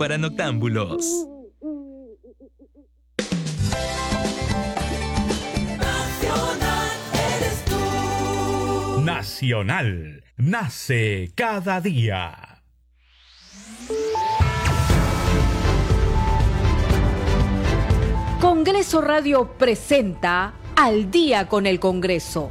para noctámbulos. Nacional nace cada día. Congreso Radio presenta Al día con el Congreso.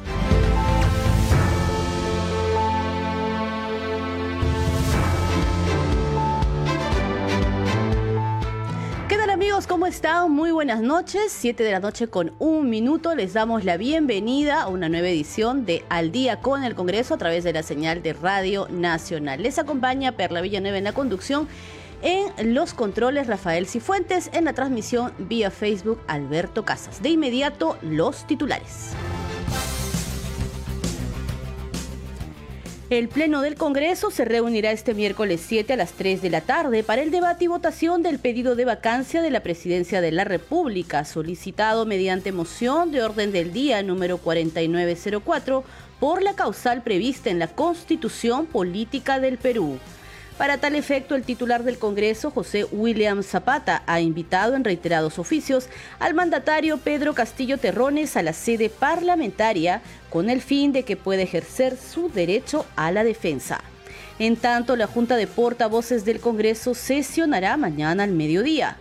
Están? Muy buenas noches. Siete de la noche con un minuto. Les damos la bienvenida a una nueva edición de Al Día con el Congreso a través de la señal de Radio Nacional. Les acompaña Perla Villanueva en la conducción. En los controles, Rafael Cifuentes. En la transmisión vía Facebook, Alberto Casas. De inmediato, los titulares. El Pleno del Congreso se reunirá este miércoles 7 a las 3 de la tarde para el debate y votación del pedido de vacancia de la Presidencia de la República, solicitado mediante moción de orden del día número 4904 por la causal prevista en la Constitución Política del Perú. Para tal efecto, el titular del Congreso, José William Zapata, ha invitado en reiterados oficios al mandatario Pedro Castillo Terrones a la sede parlamentaria con el fin de que pueda ejercer su derecho a la defensa. En tanto, la Junta de Portavoces del Congreso sesionará mañana al mediodía.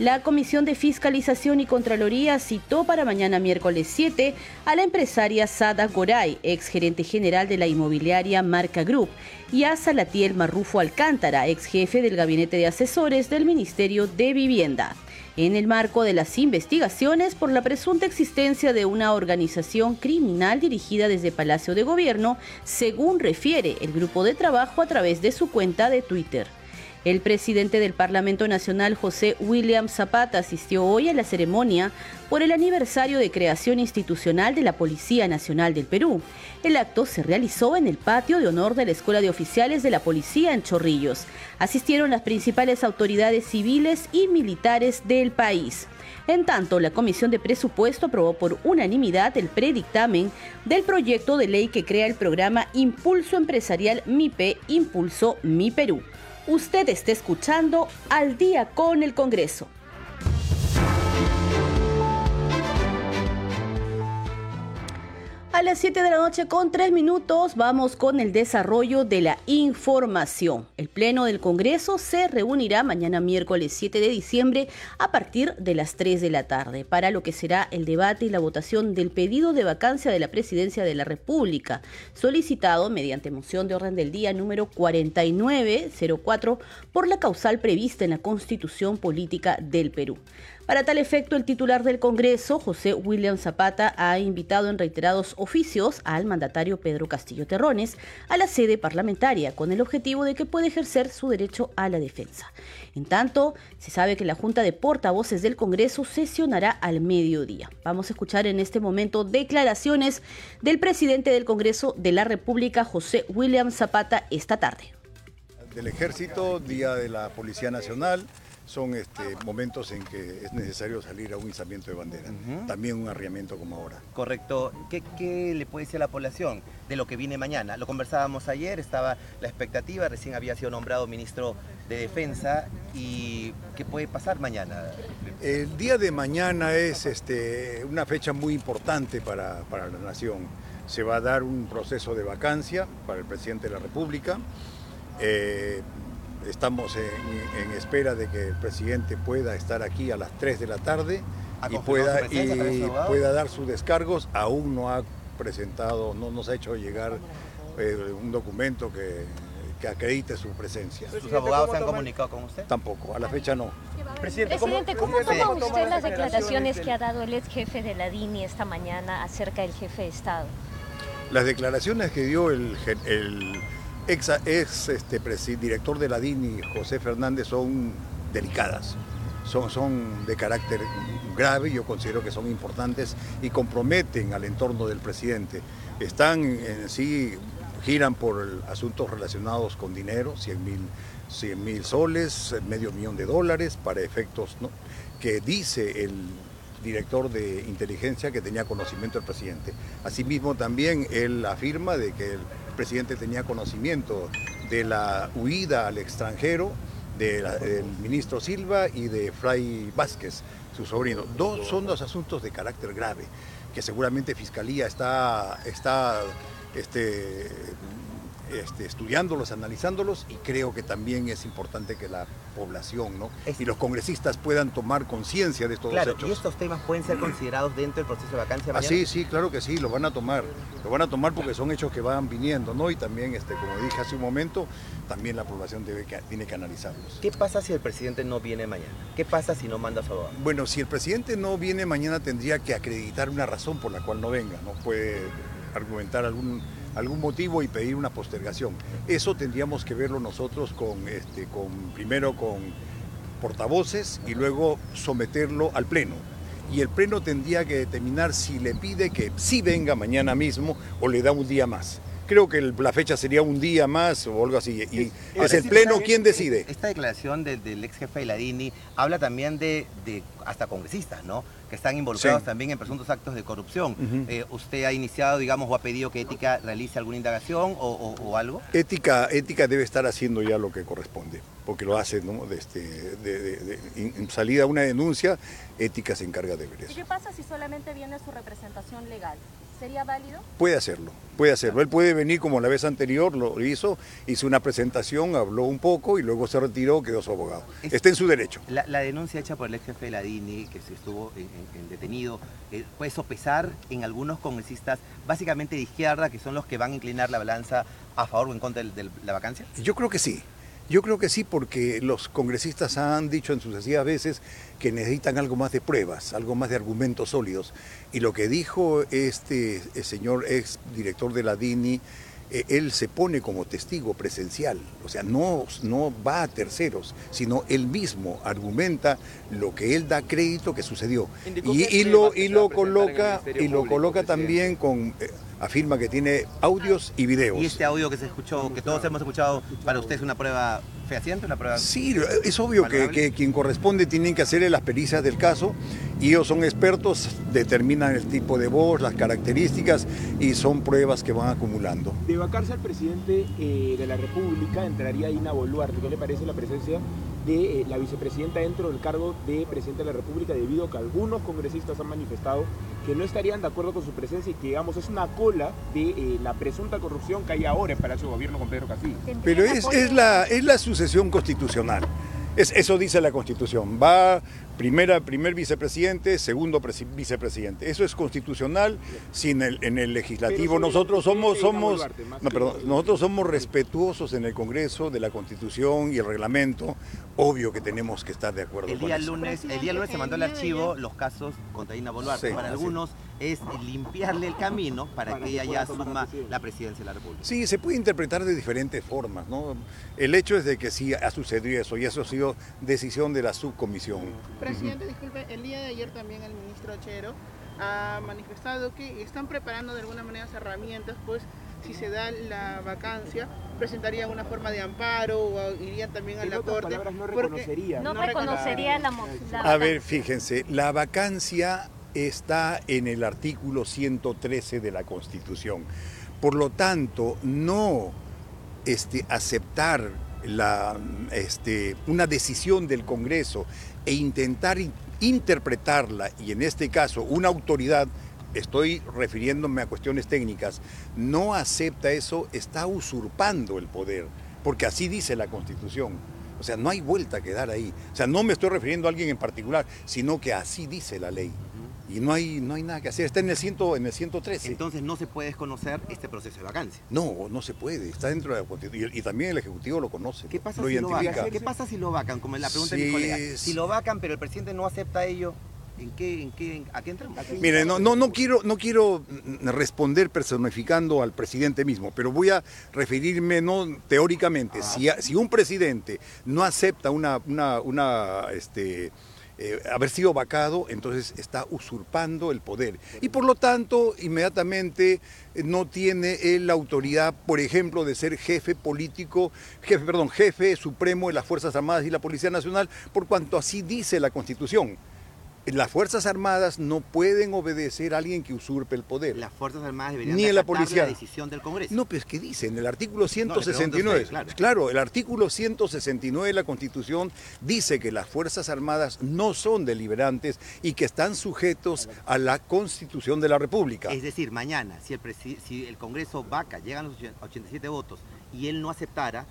La Comisión de Fiscalización y Contraloría citó para mañana miércoles 7 a la empresaria Sada Goray, ex gerente general de la inmobiliaria Marca Group, y a Salatiel Marrufo Alcántara, ex jefe del gabinete de asesores del Ministerio de Vivienda en el marco de las investigaciones por la presunta existencia de una organización criminal dirigida desde Palacio de Gobierno, según refiere el grupo de trabajo a través de su cuenta de Twitter. El presidente del Parlamento Nacional, José William Zapata, asistió hoy a la ceremonia por el aniversario de creación institucional de la Policía Nacional del Perú. El acto se realizó en el patio de honor de la Escuela de Oficiales de la Policía en Chorrillos. Asistieron las principales autoridades civiles y militares del país. En tanto, la Comisión de Presupuesto aprobó por unanimidad el predictamen del proyecto de ley que crea el programa Impulso Empresarial MIPE Impulso Mi Perú. Usted está escuchando Al día con el Congreso. A las 7 de la noche con 3 minutos vamos con el desarrollo de la información. El Pleno del Congreso se reunirá mañana miércoles 7 de diciembre a partir de las 3 de la tarde para lo que será el debate y la votación del pedido de vacancia de la Presidencia de la República, solicitado mediante moción de orden del día número 4904 por la causal prevista en la Constitución Política del Perú. Para tal efecto, el titular del Congreso, José William Zapata, ha invitado en reiterados oficios al mandatario Pedro Castillo Terrones a la sede parlamentaria con el objetivo de que pueda ejercer su derecho a la defensa. En tanto, se sabe que la Junta de Portavoces del Congreso sesionará al mediodía. Vamos a escuchar en este momento declaraciones del presidente del Congreso de la República, José William Zapata, esta tarde. Del Ejército, Día de la Policía Nacional son este, momentos en que es necesario salir a un izamiento de bandera, también un arriamiento como ahora. Correcto. ¿Qué, le puede decir a la población de lo que viene mañana? Lo conversábamos ayer, estaba la expectativa, recién había sido nombrado ministro de Defensa y ¿qué puede pasar mañana? El día de mañana es este, una fecha muy importante para, para la nación. Se va a dar un proceso de vacancia para el presidente de la República. Eh, Estamos en, espera de que el presidente pueda estar aquí a las 3 de la tarde y, pueda, pueda dar sus descargos. Aún no ha presentado, no nos ha hecho llegar eh, un documento que, acredite su presencia. ¿Sus abogados se han comunicado con usted? Tampoco, a la fecha no. Presidente, ¿cómo, toma usted las declaraciones que ha dado el ex jefe de la DINI esta mañana acerca del jefe de Estado? Las declaraciones que dio el, el ex, ex este, director de la DINI, José Fernández, son delicadas, son, de carácter grave, yo considero que son importantes y comprometen al entorno del presidente. Están en sí, giran por asuntos relacionados con dinero, 100 mil 100 mil soles, medio millón de dólares para efectos que dice el director de inteligencia que tenía conocimiento del presidente. Asimismo también él afirma de que el presidente tenía conocimiento de la huida al extranjero del ministro Silva y de Fray Vázquez, su sobrino. Dos son dos asuntos de carácter grave que seguramente Fiscalía está, está este, este, estudiándolos, analizándolos y creo que también es importante que la población ¿no? y los congresistas puedan tomar conciencia de estos claro, hechos. ¿Y estos temas pueden ser considerados dentro del proceso de vacancia? Ah, sí, sí, claro que sí, lo van a tomar. Lo van a tomar porque son hechos que van viniendo, ¿no? Y también, este, como dije hace un momento, también la población debe tiene que analizarlos. ¿Qué pasa si el presidente no viene mañana? ¿Qué pasa si no manda a su abogado? Bueno, si el presidente no viene mañana tendría que acreditar una razón por la cual no venga, no puede argumentar algún algún motivo y pedir una postergación. Eso tendríamos que verlo nosotros con, este, con primero con portavoces y luego someterlo al Pleno. Y el Pleno tendría que determinar si le pide que sí venga mañana mismo o le da un día más creo que la fecha sería un día más o algo así. Y es el Pleno quien decide. Esta declaración del, ex jefe de la DINI habla también de, hasta congresistas, ¿no? Que están involucrados también en presuntos actos de corrupción. Eh, ¿Usted ha iniciado, digamos, o ha pedido que Ética realice alguna indagación o, algo? Ética, Ética debe estar haciendo ya lo que corresponde, porque lo hace, ¿no? De, este, de, en salida una denuncia, Ética se encarga de ver eso. ¿Y qué pasa si solamente viene su representación legal? ¿Sería válido? Puede hacerlo, puede hacerlo. Él puede venir como la vez anterior, lo hizo, hizo una presentación, habló un poco y luego se retiró, quedó su abogado. Está en su derecho. La, denuncia hecha por el ex jefe de la DINI, que se estuvo en, detenido, eh, puede sopesar en algunos congresistas, básicamente de izquierda, que son los que van a inclinar la balanza a favor o en contra de la vacancia? Yo creo que sí. Yo creo que sí, porque los congresistas han dicho en sucesivas veces que necesitan algo más de pruebas, algo más de argumentos sólidos. Y lo que dijo este señor ex director de la DINI, eh, él se pone como testigo presencial, o sea, no, no va a terceros, sino él mismo argumenta lo que él da crédito que sucedió. Y, lo, y lo coloca, y lo coloca también con... Eh, afirma que tiene audios y videos. ¿Y este audio que se escuchó, que todos hemos escuchado, para usted es una prueba fehaciente, una prueba? Sí, es obvio que, quien corresponde tienen que hacerle las pericias del caso y ellos son expertos, determinan el tipo de voz, las características y son pruebas que van acumulando. De vacarse al presidente eh, de la República entraría Ina Boluarte. ¿Qué le parece la presencia de eh, la vicepresidenta dentro del cargo de presidente de la República debido a que algunos congresistas han manifestado que no estarían de acuerdo con su presencia y que digamos es una cola de eh, la presunta corrupción que hay ahora en Palacio de Gobierno con Pedro Castillo. Pero es, es, la, es la sucesión constitucional. Es, eso dice la Constitución. Va primera, primer vicepresidente, segundo vicepresidente. Eso es constitucional. Sin el, en el legislativo nosotros somos, somos, nosotros somos respetuosos en el Congreso de la Constitución y el reglamento. Obvio que tenemos que estar de acuerdo el día Lunes, el día lunes se mandó al archivo los casos contra Ina Boluarte. para algunos es limpiarle el camino para, que ella ya asuma la presidencia de la República. Sí, se puede interpretar de diferentes formas. ¿no? El hecho es de que sí ha sucedido eso y eso ha sido decisión de la subcomisión. Presidente, disculpe, el día de ayer también el ministro Chero ha manifestado que están preparando de alguna manera las herramientas, pues si se da la vacancia, presentarían una forma de amparo o irían también a la corte. No reconocería. No, reconocería la, la A ver, fíjense, la vacancia está en el artículo 113 de la Constitución. Por lo tanto, no este, aceptar la, este, una decisión del Congreso e intentar interpretarla, y en este caso una autoridad, estoy refiriéndome a cuestiones técnicas, no acepta eso, está usurpando el poder, porque así dice la Constitución. O sea, no hay vuelta que dar ahí. O sea, no me estoy refiriendo a alguien en particular, sino que así dice la ley y no hay, no hay nada que hacer. Está en el, ciento, en el 113. Entonces no se puede desconocer este proceso de vacancia. No, no se puede. Está dentro de la Constitución. Y, también el Ejecutivo lo conoce. ¿Qué pasa, lo si, lo vacan? ¿Qué pasa si lo vacan? Como la pregunta de mi colega. Si lo vacan, pero el presidente no acepta ello. ¿En qué, en qué, ¿A qué entramos? Mire, no, no, no, quiero, no quiero responder personificando al presidente mismo, pero voy a referirme no teóricamente. Si, si un presidente no acepta una, una, una este, eh, haber sido vacado, entonces está usurpando el poder. Y por lo tanto, inmediatamente eh, no tiene la autoridad, por ejemplo, de ser jefe político, jefe, perdón, jefe supremo de las Fuerzas Armadas y la Policía Nacional, por cuanto así dice la Constitución. Las Fuerzas Armadas no pueden obedecer a alguien que usurpe el poder. Las Fuerzas Armadas deberían Ni de la policía. la decisión del Congreso. No, pues ¿qué dice? En el artículo le pregunto a 169. usted, claro. claro, el artículo 169 de la Constitución dice que las Fuerzas Armadas no son deliberantes y que están sujetos a la Constitución de la República. Es decir, mañana, si el, presi- si el Congreso vaca, llegan los 87 votos y él no aceptara,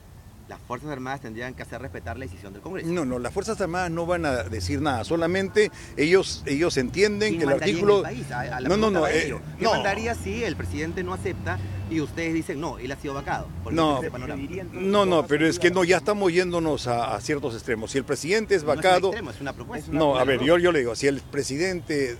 las Fuerzas Armadas tendrían que hacer respetar la decisión del Congreso. No, no, las Fuerzas Armadas no van a decir nada, solamente ellos, ellos entienden ¿Quién que el artículo... país? A- a la no, no, no, eh, ello. ¿Qué no. mandaría si el presidente no acepta y ustedes dicen, no, él ha sido vacado? No, no, no, pero es que no, ya estamos yéndonos a, a ciertos extremos. Si el presidente es No es un vacado... extremo, es una propuesta. No, a ver, yo, yo le digo, si el presidente,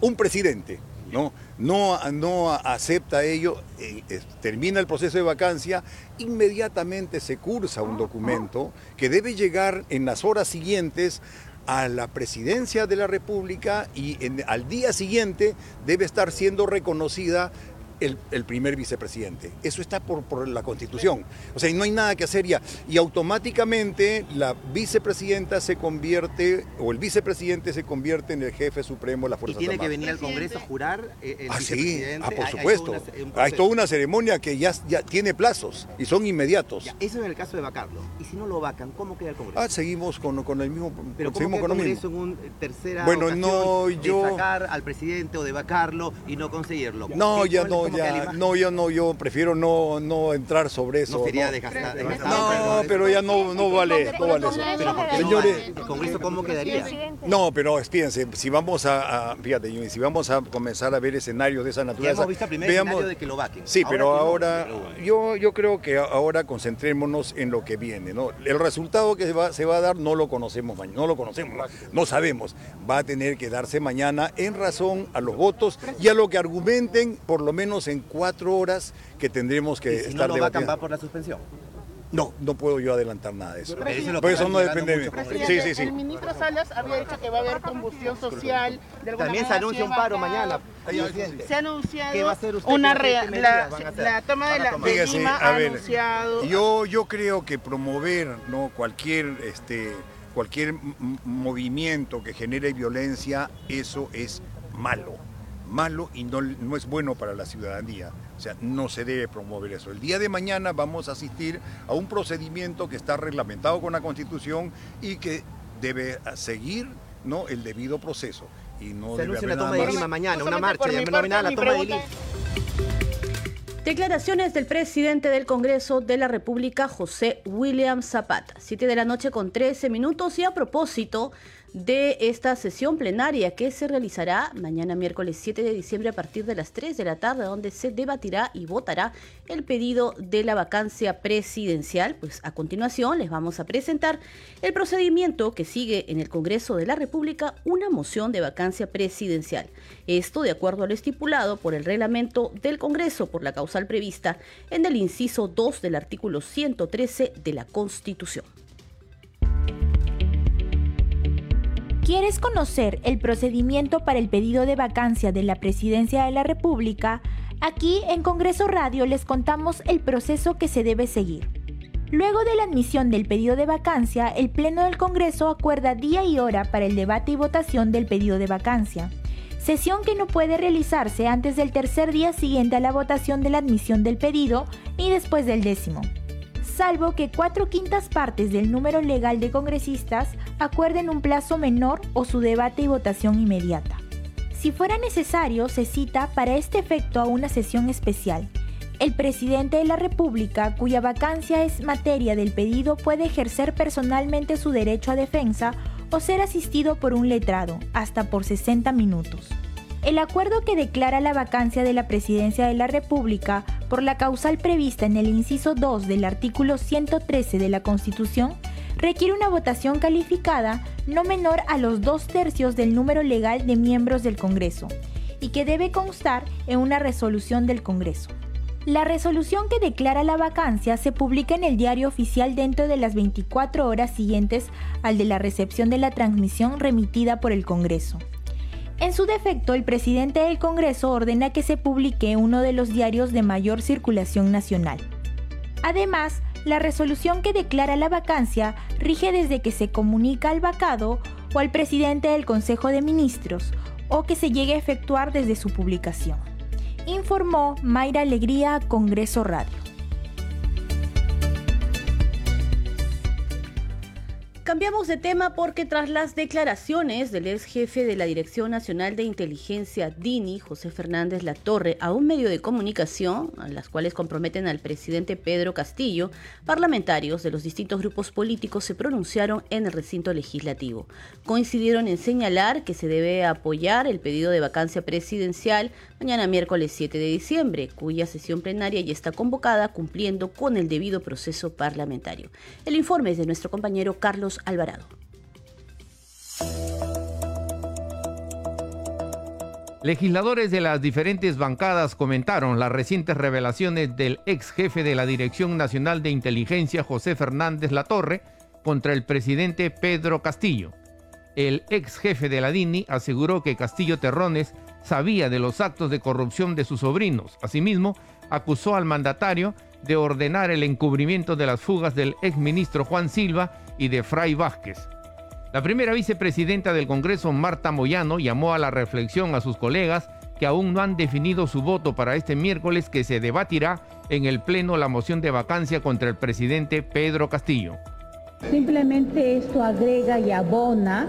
un presidente, ¿no? No, no acepta ello, eh, termina el proceso de vacancia, inmediatamente se cursa un documento que debe llegar en las horas siguientes a la presidencia de la República y al día siguiente debe estar siendo reconocida el, el primer vicepresidente. Eso está por, por la Constitución. O sea, y no hay nada que hacer ya. Y automáticamente la vicepresidenta se convierte, o el vicepresidente se convierte en el jefe supremo de las Y Fuerzas tiene que venir al Congreso a jurar eh, el Ah, sí, ah, por Hay- hay supuesto. toda una- un Hay toda una ceremonia que ya, ya tiene plazos y son inmediatos. Ya, eso es en el caso de vacarlo. Y si no lo vacan, ¿cómo queda el Congreso? Ah, seguimos con, con el mismo, Pero ¿cómo queda el Congreso mismo. en una tercera Bueno, ocasión no, yo- de sacar al presidente o de vacarlo y no conseguirlo? No, ¿Qué- ya no, ya, no, yo no, yo prefiero no, no entrar sobre eso. No no. desgastar- No, pero ya no, no vale, no vale eso. Pero ¿por qué no Señores? ¿El Congreso cómo quedaría? No, pero fíjense, si vamos a, a- fíjate, si vamos a comenzar a ver escenarios de esa Ya naturaleza, hemos visto el primer veamos- escenario de que lo vaquen. Sí, pero ahora yo, yo creo que ahora concentrémonos en lo que viene, ¿no? El resultado que se va, se va a dar no lo conocemos mañana, no lo conocemos, no sabemos. Va a tener que darse mañana en razón a los votos y a lo que argumenten por lo menos en cuatro horas que tendremos que Y si no estar lo vacan, debatiendo. va por la suspensión. No, no puedo yo adelantar nada de eso. Pero eso es lo Por eso no depende de mí. Sí, Presidente, sí, sí. El ministro Salas había dicho que va a haber combustión social. De alguna También se manera anuncia un paro mañana. Se ha anunciado ¿Qué va a hacer usted? una ¿Qué rea- medidas la, a la toma de, a la, Fíjese, Lima a ha ver, anunciado. Yo, yo creo que promover ¿no? cualquier, este, cualquier movimiento que genere violencia, eso es malo. Malo y no, no es bueno para la ciudadanía. O sea, no se debe promover eso. El día de mañana vamos a asistir a un procedimiento que está reglamentado con la Constitución y que debe seguir ¿no? el debido proceso. Y no Se debe haber una nada toma de más. Lima mañana, una marcha denominada la toma de Lima. pregunta- Declaraciones del presidente del Congreso de la República, José William Zapata. Siete de la noche con 13 minutos y a propósito de esta sesión plenaria que se realizará mañana miércoles 7 de diciembre a partir de las 3 de la tarde, donde se debatirá y votará el pedido de la vacancia presidencial. Pues a continuación les vamos a presentar el procedimiento que sigue en el Congreso de la República una moción de vacancia presidencial. Esto de acuerdo a lo estipulado por el reglamento del Congreso por la causal prevista en el inciso 2 del artículo 113 de la Constitución. ¿Quieres conocer el procedimiento para el pedido de vacancia de la Presidencia de la República? Aquí en Congreso Radio les contamos el proceso que se debe seguir. Luego de la admisión del pedido de vacancia, el Pleno del Congreso acuerda día y hora para el debate y votación del pedido de vacancia. Sesión que no puede realizarse antes del tercer día siguiente a la votación de la admisión del pedido ni después del décimo salvo que cuatro quintas partes del número legal de congresistas acuerden un plazo menor o su debate y votación inmediata. Si fuera necesario, se cita para este efecto a una sesión especial. El presidente de la República, cuya vacancia es materia del pedido, puede ejercer personalmente su derecho a defensa o ser asistido por un letrado, hasta por 60 minutos. El acuerdo que declara la vacancia de la presidencia de la República por la causal prevista en el inciso 2 del artículo 113 de la Constitución requiere una votación calificada no menor a los dos tercios del número legal de miembros del Congreso y que debe constar en una resolución del Congreso. La resolución que declara la vacancia se publica en el diario oficial dentro de las 24 horas siguientes al de la recepción de la transmisión remitida por el Congreso. En su defecto, el presidente del Congreso ordena que se publique uno de los diarios de mayor circulación nacional. Además, la resolución que declara la vacancia rige desde que se comunica al vacado o al presidente del Consejo de Ministros o que se llegue a efectuar desde su publicación informó Mayra Alegría Congreso Radio. Cambiamos de tema porque tras las declaraciones del ex jefe de la Dirección Nacional de Inteligencia, DINI, José Fernández Latorre, a un medio de comunicación, las cuales comprometen al presidente Pedro Castillo, parlamentarios de los distintos grupos políticos se pronunciaron en el recinto legislativo. Coincidieron en señalar que se debe apoyar el pedido de vacancia presidencial mañana miércoles 7 de diciembre, cuya sesión plenaria ya está convocada cumpliendo con el debido proceso parlamentario. El informe es de nuestro compañero Carlos Alvarado. Legisladores de las diferentes bancadas comentaron las recientes revelaciones del ex jefe de la Dirección Nacional de Inteligencia, José Fernández Latorre, contra el presidente Pedro Castillo. El ex jefe de la DINI aseguró que Castillo Terrones sabía de los actos de corrupción de sus sobrinos. Asimismo, acusó al mandatario de ordenar el encubrimiento de las fugas del exministro Juan Silva y de Fray Vázquez. La primera vicepresidenta del Congreso, Marta Moyano, llamó a la reflexión a sus colegas que aún no han definido su voto para este miércoles que se debatirá en el Pleno la moción de vacancia contra el presidente Pedro Castillo. Simplemente esto agrega y abona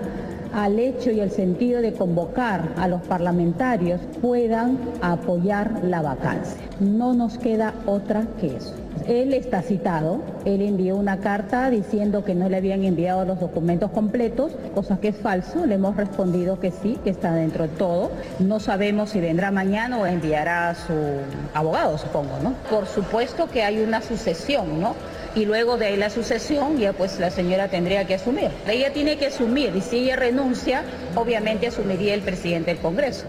al hecho y el sentido de convocar a los parlamentarios puedan apoyar la vacancia. No nos queda otra que eso. Él está citado, él envió una carta diciendo que no le habían enviado los documentos completos, cosa que es falso, le hemos respondido que sí, que está dentro de todo. No sabemos si vendrá mañana o enviará a su abogado, supongo, ¿no? Por supuesto que hay una sucesión, ¿no? Y luego de ahí la sucesión ya pues la señora tendría que asumir. Ella tiene que asumir y si ella renuncia, obviamente asumiría el presidente del Congreso.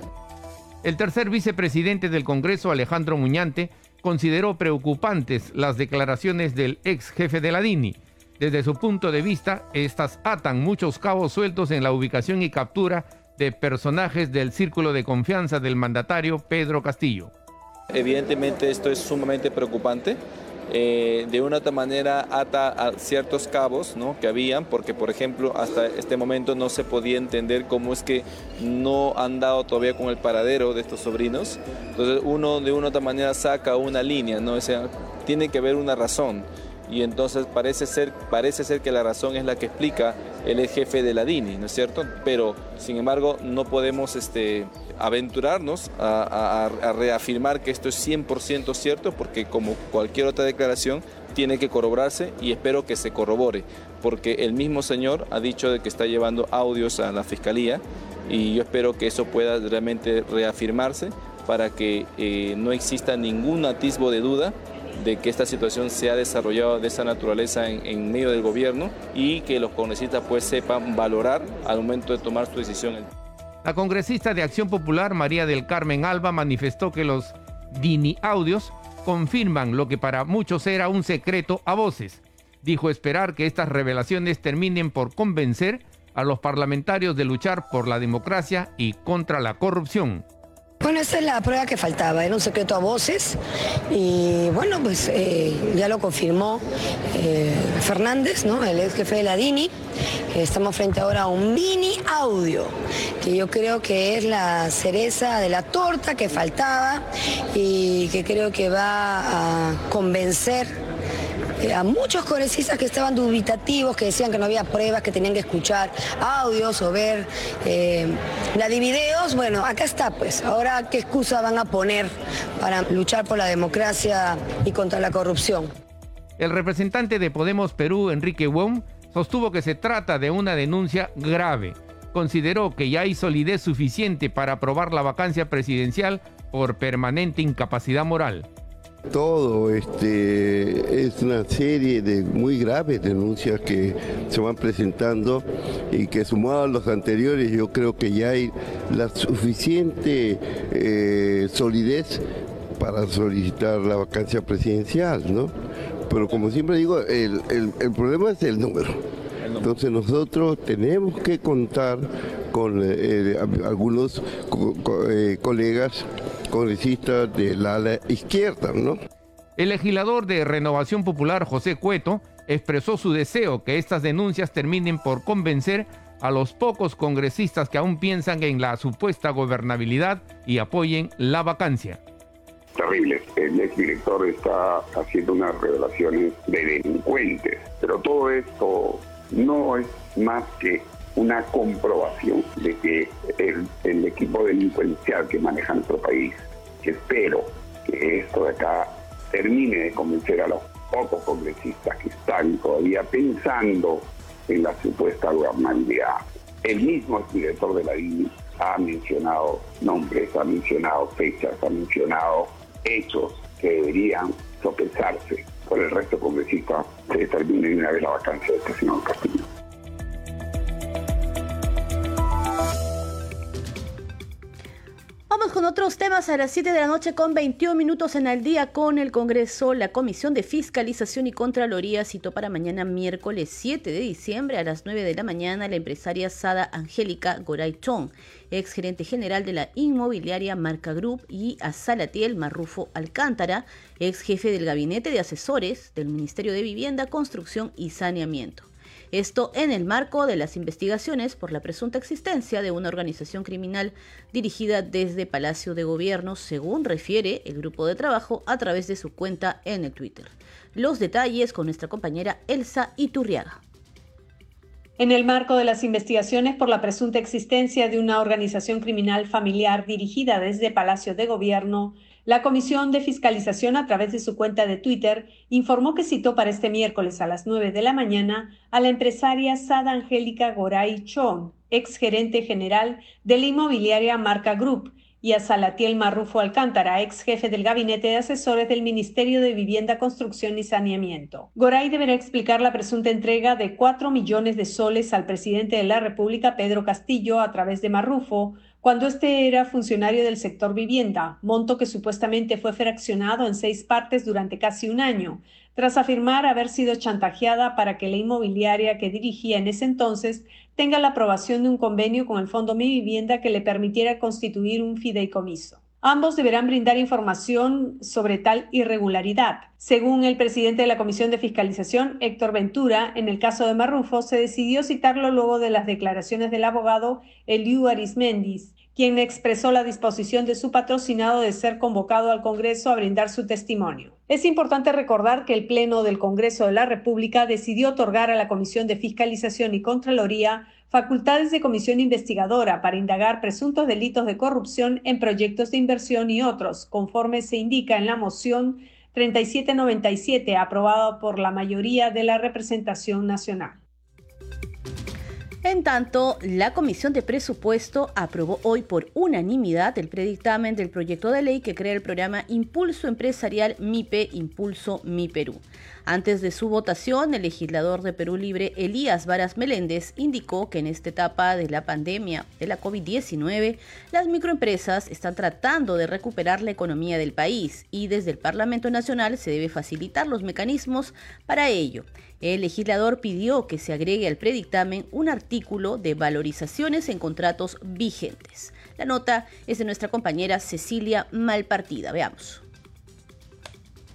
El tercer vicepresidente del Congreso, Alejandro Muñante, consideró preocupantes las declaraciones del ex jefe de la DINI. Desde su punto de vista, estas atan muchos cabos sueltos en la ubicación y captura de personajes del círculo de confianza del mandatario Pedro Castillo. Evidentemente esto es sumamente preocupante eh, de una otra manera ata a ciertos cabos ¿no? que habían, porque por ejemplo hasta este momento no se podía entender cómo es que no han dado todavía con el paradero de estos sobrinos. Entonces uno de una otra manera saca una línea, ¿no? O sea, tiene que haber una razón. Y entonces parece ser, parece ser que la razón es la que explica el jefe de la DINI, ¿no es cierto? Pero sin embargo no podemos este, aventurarnos a, reafirmar que esto es 100% cierto, porque como cualquier otra declaración, tiene que corroborarse y espero que se corrobore, porque el mismo señor ha dicho de que está llevando audios a la fiscalía y yo espero que eso pueda realmente reafirmarse para que eh, no exista ningún atisbo de duda de que esta situación se ha desarrollado de esa naturaleza en, medio del gobierno y que los congresistas pues sepan valorar al momento de tomar su decisión. La congresista de Acción Popular, María del Carmen Alba, manifestó que los Dini audios confirman lo que para muchos era un secreto a voces. Dijo esperar que estas revelaciones terminen por convencer a los parlamentarios de luchar por la democracia y contra la corrupción. Bueno, esa es la prueba que faltaba, era un secreto a voces y bueno, pues eh, ya lo confirmó eh, Fernández, ¿no? el ex jefe de la DINI. Estamos frente ahora a un mini audio que yo creo que es la cereza de la torta que faltaba y que creo que va a convencer eh, a muchos congresistas que estaban dubitativos, que decían que no había pruebas, que tenían que escuchar audios o ver eh, la videos. Bueno, acá está pues. Ahora, ¿qué excusa van a poner para luchar por la democracia y contra la corrupción? El representante de Podemos Perú, Enrique Wong, sostuvo que se trata de una denuncia grave. Consideró que ya hay solidez suficiente para aprobar la vacancia presidencial por permanente incapacidad moral. Todo este, es una serie de muy graves denuncias que se van presentando y que sumado a los anteriores yo creo que ya hay la suficiente eh, solidez para solicitar la vacancia presidencial, ¿no? Pero como siempre digo, el, problema es el número. Entonces nosotros tenemos que contar con eh, algunos eh, colegas congresistas del ala izquierda, ¿no? El legislador de Renovación Popular, José Cueto, expresó su deseo que estas denuncias terminen por convencer a los pocos congresistas que aún piensan en la supuesta gobernabilidad y apoyen la vacancia. Terrible. El exdirector está haciendo unas revelaciones de delincuentes, pero todo esto no es más que una comprobación de que el, el equipo delincuencial que maneja nuestro país, que espero que esto de acá termine de convencer a los pocos congresistas que están todavía pensando en la supuesta gobernabilidad. El mismo director de la DINI ha mencionado nombres, ha mencionado fechas, ha mencionado hechos que deberían sopesarse por el resto de congresistas que determinen una vez la vacancia de este señor Castillo. Con otros temas a las 7 de la noche con 21 minutos en el día con el Congreso. La Comisión de Fiscalización y Contraloría citó para mañana miércoles 7 de diciembre a las 9 de la mañana la empresaria Sada Angélica Goray Chong, ex gerente general de la inmobiliaria Marca Group, y a Salatiel Marrufo Alcántara, ex jefe del gabinete de asesores del Ministerio de Vivienda, Construcción y Saneamiento. Esto en el marco de las investigaciones por la presunta existencia de una organización criminal dirigida desde Palacio de Gobierno, según refiere el grupo de trabajo a través de su cuenta en el Twitter. Los detalles con nuestra compañera Elsa Iturriaga. En el marco de las investigaciones por la presunta existencia de una organización criminal familiar dirigida desde Palacio de Gobierno, la Comisión de Fiscalización, a través de su cuenta de Twitter, informó que citó para este miércoles a las 9 de la mañana a la empresaria Sada Angélica Goray Chong, ex gerente general de la inmobiliaria Marca Group, y a Salatiel Marrufo Alcántara, ex jefe del gabinete de asesores del Ministerio de Vivienda, Construcción y Saneamiento. Goray deberá explicar la presunta entrega de 4 millones de soles al presidente de la República, Pedro Castillo, a través de Marrufo, cuando este era funcionario del sector vivienda, monto que supuestamente fue fraccionado en seis partes durante casi un año, tras afirmar haber sido chantajeada para que la inmobiliaria que dirigía en ese entonces tenga la aprobación de un convenio con el Fondo Mi Vivienda que le permitiera constituir un fideicomiso. Ambos deberán brindar información sobre tal irregularidad. Según el presidente de la Comisión de Fiscalización, Héctor Ventura, en el caso de Marrufo, se decidió citarlo luego de las declaraciones del abogado Eliu Arismendis, quien expresó la disposición de su patrocinado de ser convocado al Congreso a brindar su testimonio. Es importante recordar que el Pleno del Congreso de la República decidió otorgar a la Comisión de Fiscalización y Contraloría facultades de comisión investigadora para indagar presuntos delitos de corrupción en proyectos de inversión y otros, conforme se indica en la moción 3797 aprobada por la mayoría de la representación nacional. En tanto, la Comisión de Presupuesto aprobó hoy por unanimidad el predictamen del proyecto de ley que crea el programa Impulso Empresarial MIPE Impulso Mi Perú. Antes de su votación, el legislador de Perú Libre, Elías Varas Meléndez, indicó que en esta etapa de la pandemia de la COVID-19, las microempresas están tratando de recuperar la economía del país y desde el Parlamento Nacional se debe facilitar los mecanismos para ello. El legislador pidió que se agregue al predictamen un artículo de valorizaciones en contratos vigentes. La nota es de nuestra compañera Cecilia Malpartida. Veamos.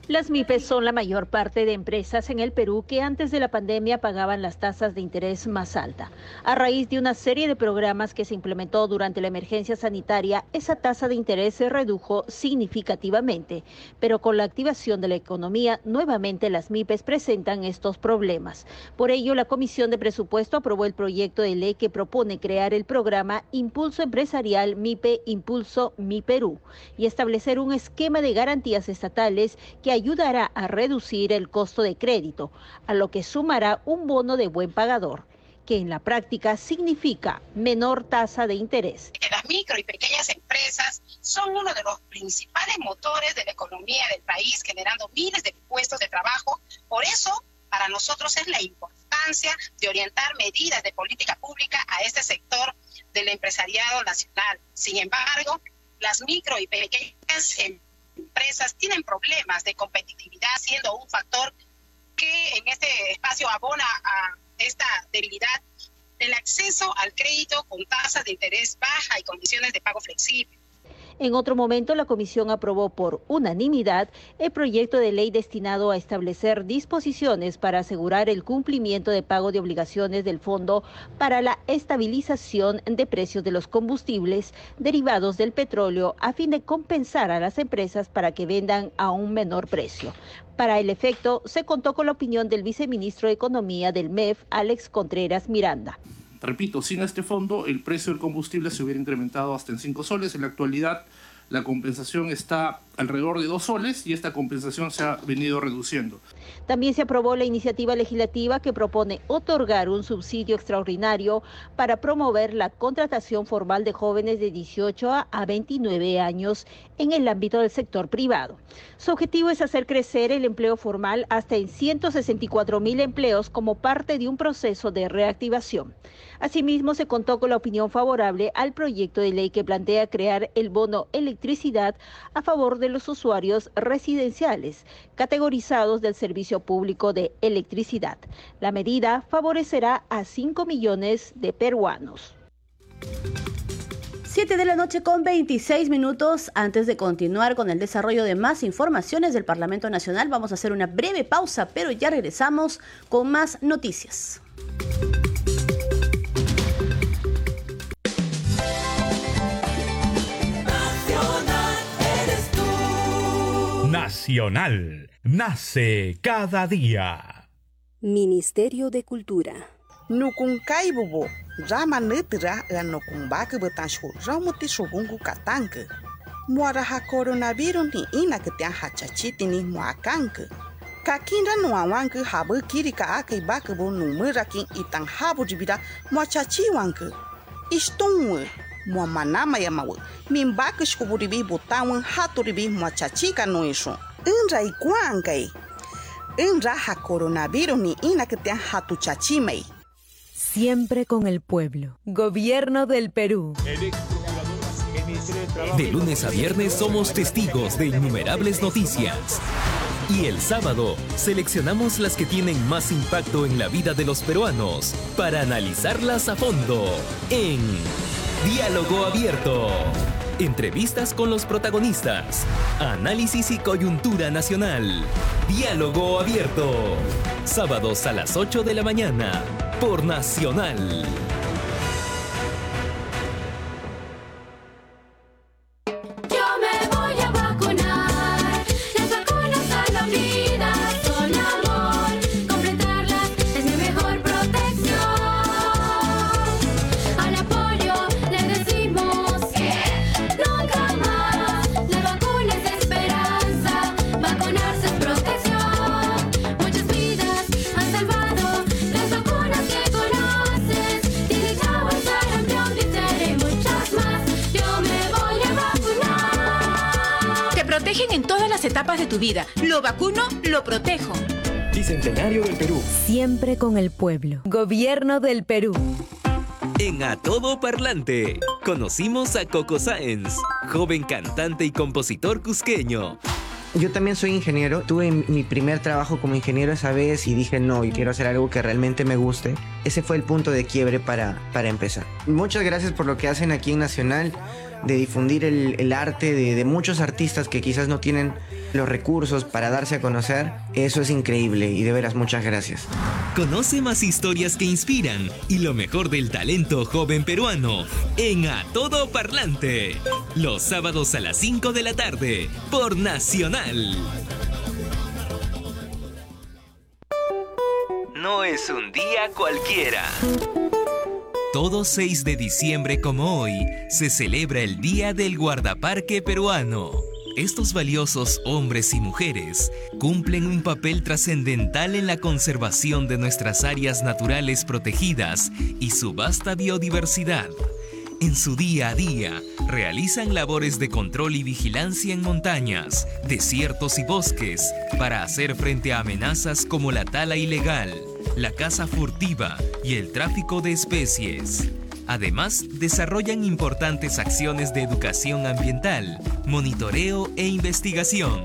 Las MIPES son la mayor parte de empresas en el Perú que antes de la pandemia pagaban las tasas de interés más alta. A raíz de una serie de programas que se implementó durante la emergencia sanitaria, esa tasa de interés se redujo significativamente, pero con la activación de la economía, nuevamente las MIPES presentan estos problemas. Por ello, la Comisión de Presupuesto aprobó el proyecto de ley que propone crear el programa Impulso Empresarial MIPE Impulso Mi Perú y establecer un esquema de garantías estatales que ayudará a reducir el costo de crédito, a lo que sumará un bono de buen pagador que en la práctica significa menor tasa de interés. Las micro y pequeñas empresas son uno de los principales motores de la economía del país, generando miles de puestos de trabajo. Por eso, para nosotros es la importancia de orientar medidas de política pública a este sector del empresariado nacional. Sin embargo, las micro y pequeñas empresas empresas tienen problemas de competitividad, siendo un factor que en este espacio abona a esta debilidad el acceso al crédito con tasas de interés baja y condiciones de pago flexible. En otro momento, la comisión aprobó por unanimidad el proyecto de ley destinado a establecer disposiciones para asegurar el cumplimiento de pago de obligaciones del Fondo para la Estabilización de Precios de los Combustibles derivados del petróleo a fin de compensar a las empresas para que vendan a un menor precio. Para el efecto, se contó con la opinión del viceministro de Economía del MEF, Alex Contreras Miranda. Repito, sin este fondo el precio del combustible se hubiera incrementado hasta en 5 soles. En la actualidad la compensación está alrededor de dos soles y esta compensación se ha venido reduciendo. También se aprobó la iniciativa legislativa que propone otorgar un subsidio extraordinario para promover la contratación formal de jóvenes de 18 a 29 años en el ámbito del sector privado. Su objetivo es hacer crecer el empleo formal hasta en 164 mil empleos como parte de un proceso de reactivación. Asimismo, se contó con la opinión favorable al proyecto de ley que plantea crear el bono electricidad a favor de los usuarios residenciales categorizados del servicio público de electricidad. La medida favorecerá a 5 millones de peruanos. 7 de la noche con 26 minutos. Antes de continuar con el desarrollo de más informaciones del Parlamento Nacional, vamos a hacer una breve pausa, pero ya regresamos con más noticias. Nacional. Nace cada día. Ministerio de Cultura. Nukunkai bobo, rama netra la nukumbaka betanshul, ramuti subungu katanka. Muara ha coronavirus ni ina que te hachachiti ni muakanka. Kakinda nuawanka habu kiri ka aka ibaka bo numerakin itan habu jibida muachachi wanka. Mua manama ya mawe mimbaka shkuburibi botawan haturibi mua chachika no eso inra inra ha coronavirus ni ina que te hatu chachimei Siempre con el pueblo. Gobierno del Perú. De lunes a viernes somos testigos de innumerables noticias. Y el sábado seleccionamos las que tienen más impacto en la vida de los peruanos para analizarlas a fondo en Diálogo Abierto. Entrevistas con los protagonistas. Análisis y coyuntura nacional. Diálogo Abierto. Sábados a las 8 de la mañana por Nacional. Etapas de tu vida. Lo vacuno, lo protejo. Bicentenario del Perú. Siempre con el pueblo. Gobierno del Perú. En A Todo Parlante, conocimos a Coco Sáenz, joven cantante y compositor cusqueño. Yo también soy ingeniero. Tuve mi primer trabajo como ingeniero esa vez y dije, no, yo quiero hacer algo que realmente me guste. Ese fue el punto de quiebre para, para empezar. Muchas gracias por lo que hacen aquí en Nacional, de difundir el, el arte de, de muchos artistas que quizás no tienen los recursos para darse a conocer. Eso es increíble y de veras muchas gracias. Conoce más historias que inspiran y lo mejor del talento joven peruano en A Todo Parlante. Los sábados a las 5 de la tarde por Nacional. No es un día cualquiera. Todo 6 de diciembre como hoy se celebra el Día del Guardaparque Peruano. Estos valiosos hombres y mujeres cumplen un papel trascendental en la conservación de nuestras áreas naturales protegidas y su vasta biodiversidad. En su día a día, realizan labores de control y vigilancia en montañas, desiertos y bosques para hacer frente a amenazas como la tala ilegal, la caza furtiva y el tráfico de especies. Además, desarrollan importantes acciones de educación ambiental, monitoreo e investigación.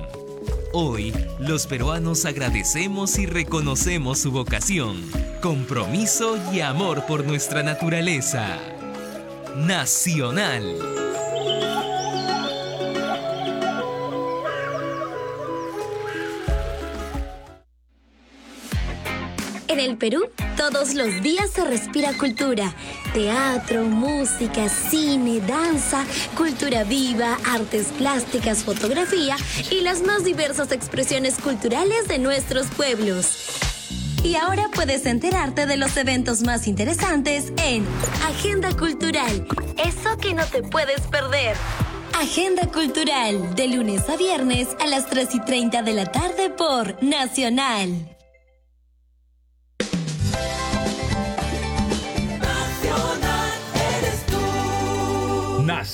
Hoy, los peruanos agradecemos y reconocemos su vocación, compromiso y amor por nuestra naturaleza. Nacional. En el Perú, todos los días se respira cultura. Teatro, música, cine, danza, cultura viva, artes plásticas, fotografía y las más diversas expresiones culturales de nuestros pueblos. Y ahora puedes enterarte de los eventos más interesantes en Agenda Cultural. Eso que no te puedes perder. Agenda Cultural, de lunes a viernes a las 3 y 30 de la tarde por Nacional.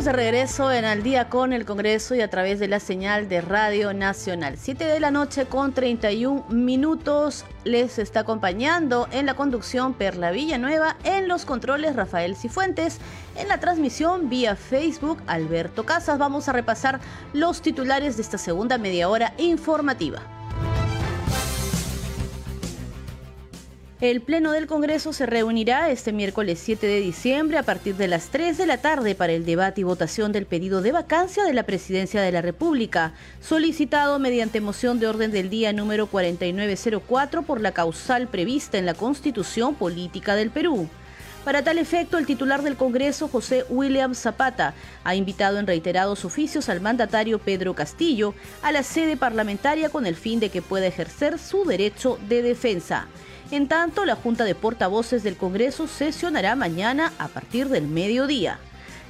De regreso en Al día con el Congreso y a través de la señal de Radio Nacional. 7 de la noche con 31 minutos les está acompañando en la conducción Perla Villanueva, en los controles Rafael Cifuentes, en la transmisión vía Facebook Alberto Casas. Vamos a repasar los titulares de esta segunda media hora informativa. El Pleno del Congreso se reunirá este miércoles 7 de diciembre a partir de las 3 de la tarde para el debate y votación del pedido de vacancia de la Presidencia de la República, solicitado mediante moción de orden del día número 4904 por la causal prevista en la Constitución Política del Perú. Para tal efecto, el titular del Congreso, José William Zapata, ha invitado en reiterados oficios al mandatario Pedro Castillo a la sede parlamentaria con el fin de que pueda ejercer su derecho de defensa. En tanto, la Junta de Portavoces del Congreso sesionará mañana a partir del mediodía.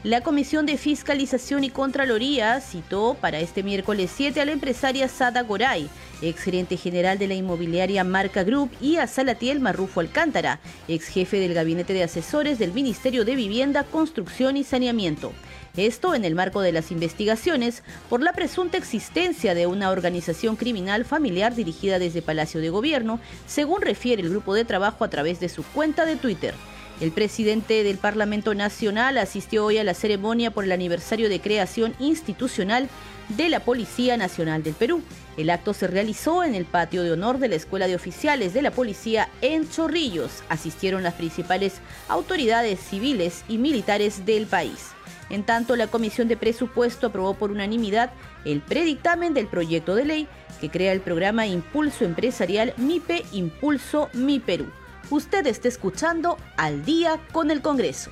La Comisión de Fiscalización y Contraloría citó para este miércoles 7 a la empresaria Sada Goray, ex gerente general de la inmobiliaria Marca Group, y a Salatiel Marrufo Alcántara, ex jefe del Gabinete de Asesores del Ministerio de Vivienda, Construcción y Saneamiento. Esto en el marco de las investigaciones por la presunta existencia de una organización criminal familiar dirigida desde Palacio de Gobierno, según refiere el grupo de trabajo a través de su cuenta de Twitter. El presidente del Parlamento Nacional asistió hoy a la ceremonia por el aniversario de creación institucional de la Policía Nacional del Perú. El acto se realizó en el patio de honor de la Escuela de Oficiales de la Policía en Chorrillos. Asistieron las principales autoridades civiles y militares del país. En tanto, la Comisión de Presupuesto aprobó por unanimidad el predictamen del proyecto de ley que crea el programa Impulso Empresarial MIPE Impulso Mi Perú. Usted está escuchando al día con el Congreso.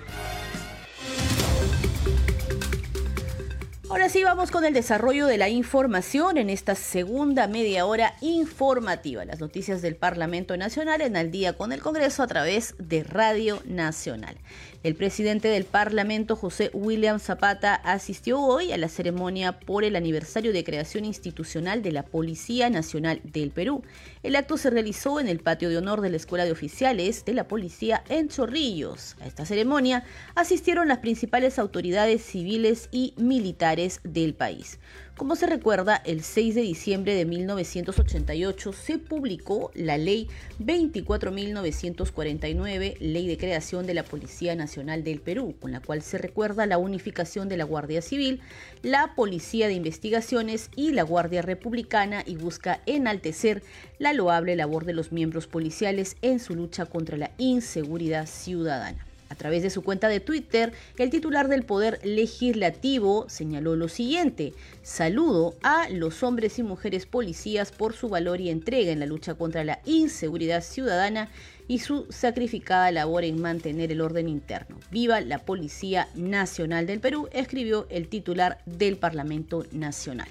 Ahora sí vamos con el desarrollo de la información en esta segunda media hora informativa. Las noticias del Parlamento Nacional en al día con el Congreso a través de Radio Nacional. El presidente del Parlamento, José William Zapata, asistió hoy a la ceremonia por el aniversario de creación institucional de la Policía Nacional del Perú. El acto se realizó en el patio de honor de la Escuela de Oficiales de la Policía en Chorrillos. A esta ceremonia asistieron las principales autoridades civiles y militares del país. Como se recuerda, el 6 de diciembre de 1988 se publicó la Ley 24.949, Ley de Creación de la Policía Nacional del Perú, con la cual se recuerda la unificación de la Guardia Civil, la Policía de Investigaciones y la Guardia Republicana y busca enaltecer la loable labor de los miembros policiales en su lucha contra la inseguridad ciudadana. A través de su cuenta de Twitter, el titular del Poder Legislativo señaló lo siguiente, saludo a los hombres y mujeres policías por su valor y entrega en la lucha contra la inseguridad ciudadana y su sacrificada labor en mantener el orden interno. Viva la Policía Nacional del Perú, escribió el titular del Parlamento Nacional.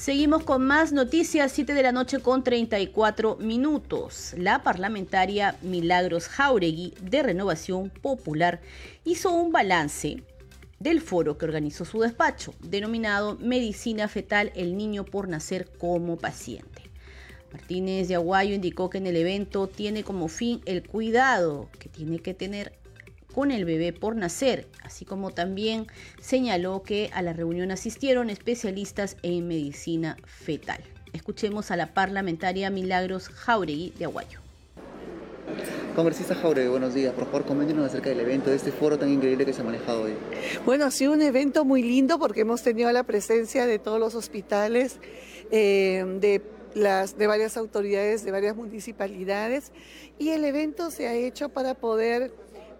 Seguimos con más noticias, 7 de la noche con 34 minutos. La parlamentaria Milagros Jauregui de Renovación Popular hizo un balance del foro que organizó su despacho, denominado Medicina Fetal, el niño por nacer como paciente. Martínez de Aguayo indicó que en el evento tiene como fin el cuidado que tiene que tener con el bebé por nacer, así como también señaló que a la reunión asistieron especialistas en medicina fetal. Escuchemos a la parlamentaria Milagros Jauregui de Aguayo. Congresista Jauregui, buenos días. Por favor, coméntenos acerca del evento, de este foro tan increíble que se ha manejado hoy. Bueno, ha sido un evento muy lindo porque hemos tenido la presencia de todos los hospitales, eh, de, las, de varias autoridades, de varias municipalidades y el evento se ha hecho para poder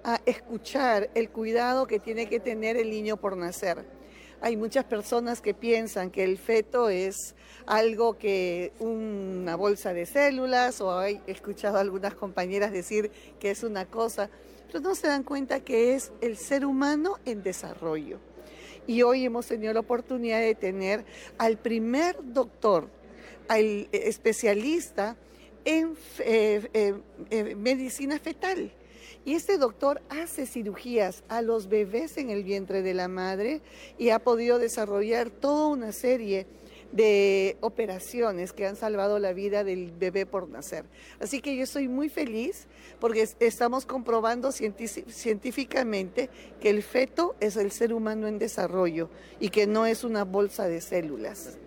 ah, escuchar el cuidado que tiene que tener el niño por nacer. Hay muchas personas que piensan que el feto es algo que una bolsa de células o he escuchado a algunas compañeras decir que es una cosa, pero no se dan cuenta que es el ser humano en desarrollo. Y hoy hemos tenido la oportunidad de tener al primer doctor, al especialista en eh, eh, eh, medicina fetal. Y este doctor hace cirugías a los bebés en el vientre de la madre y ha podido desarrollar toda una serie de operaciones que han salvado la vida del bebé por nacer. Así que yo estoy muy feliz porque estamos comprobando científicamente que el feto es el ser humano en desarrollo y que no es una bolsa de células.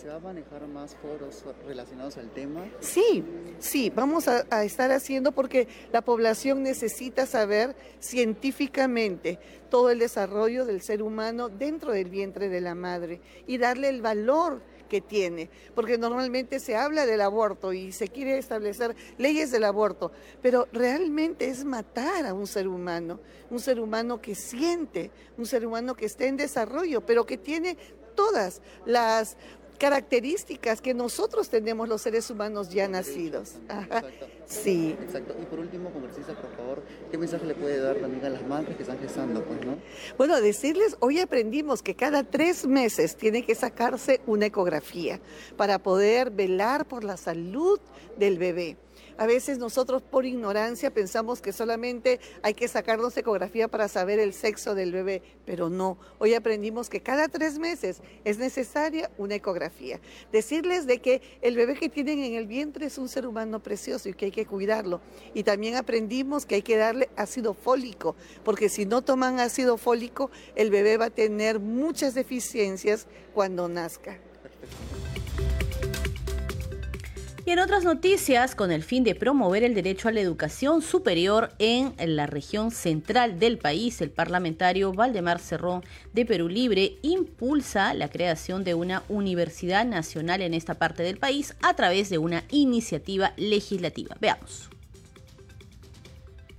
¿Se va a manejar más foros relacionados al tema? Sí, sí, vamos a, estar haciendo porque la población necesita saber científicamente todo el desarrollo del ser humano dentro del vientre de la madre y darle el valor que tiene, porque normalmente se habla del aborto y se quiere establecer leyes del aborto, pero realmente es matar a un ser humano, un ser humano que siente, un ser humano que está en desarrollo, pero que tiene todas las características que nosotros tenemos los seres humanos ya nacidos. Ajá. Sí. Exacto. Y por último, congresista, por favor, ¿qué mensaje le puede dar también a las madres que están gestando, pues, no? Bueno, decirles, hoy aprendimos que cada tres meses tiene que sacarse una ecografía para poder velar por la salud del bebé. A veces nosotros por ignorancia pensamos que solamente hay que sacarnos ecografía para saber el sexo del bebé, pero no. Hoy aprendimos que cada tres meses es necesaria una ecografía. Decirles de que el bebé que tienen en el vientre es un ser humano precioso y que hay que cuidarlo. Y también aprendimos que hay que darle ácido fólico, porque si no toman ácido fólico, el bebé va a tener muchas deficiencias cuando nazca. Y en otras noticias, con el fin de promover el derecho a la educación superior en la región central del país, el parlamentario Valdemar Cerrón de Perú Libre impulsa la creación de una universidad nacional en esta parte del país a través de una iniciativa legislativa. Veamos.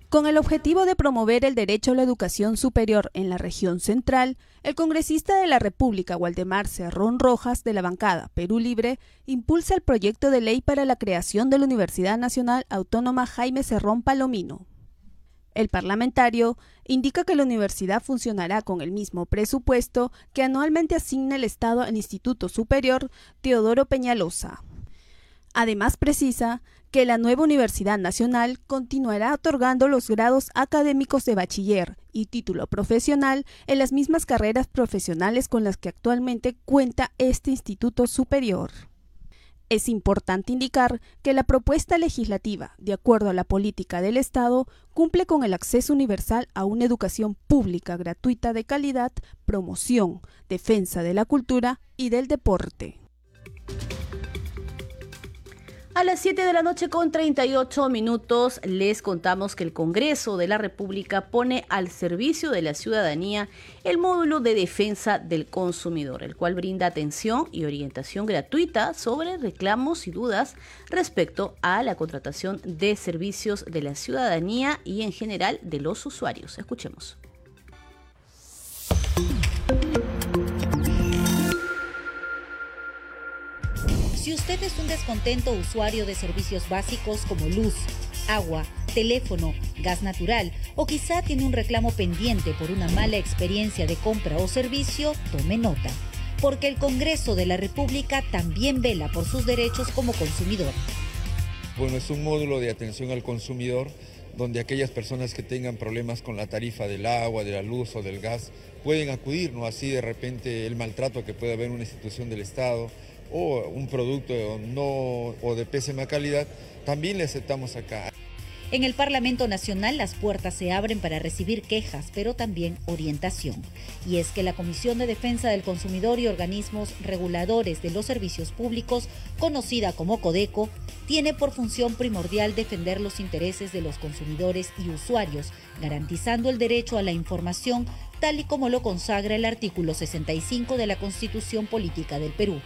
Con el objetivo de promover el derecho a la educación superior en la región central, el congresista de la República, Waldemar Cerrón Rojas, de la bancada Perú Libre, impulsa el proyecto de ley para la creación de la Universidad Nacional Autónoma Jaime Cerrón Palomino. El parlamentario indica que la universidad funcionará con el mismo presupuesto que anualmente asigna el Estado al Instituto Superior Teodoro Peñalosa. Además precisa que la nueva Universidad Nacional continuará otorgando los grados académicos de bachiller y título profesional en las mismas carreras profesionales con las que actualmente cuenta este instituto superior. Es importante indicar que la propuesta legislativa, de acuerdo a la política del Estado, cumple con el acceso universal a una educación pública gratuita de calidad, promoción, defensa de la cultura y del deporte. A las 7 de la noche con 38 minutos les contamos que el Congreso de la República pone al servicio de la ciudadanía el módulo de defensa del consumidor, el cual brinda atención y orientación gratuita sobre reclamos y dudas respecto a la contratación de servicios de la ciudadanía y en general de los usuarios. Escuchemos. Si usted es un descontento usuario de servicios básicos como luz, agua, teléfono, gas natural o quizá tiene un reclamo pendiente por una mala experiencia de compra o servicio, tome nota, porque el Congreso de la República también vela por sus derechos como consumidor. Bueno, es un módulo de atención al consumidor donde aquellas personas que tengan problemas con la tarifa del agua, de la luz o del gas pueden acudir, ¿no? Así de repente el maltrato que puede haber en una institución del Estado, o un producto no o de pésima calidad, también le aceptamos acá. En el Parlamento Nacional las puertas se abren para recibir quejas, pero también orientación. Y es que la Comisión de Defensa del Consumidor y organismos reguladores de los servicios públicos, conocida como CODECO, tiene por función primordial defender los intereses de los consumidores y usuarios, garantizando el derecho a la información tal y como lo consagra el artículo 65 de la Constitución Política del Perú.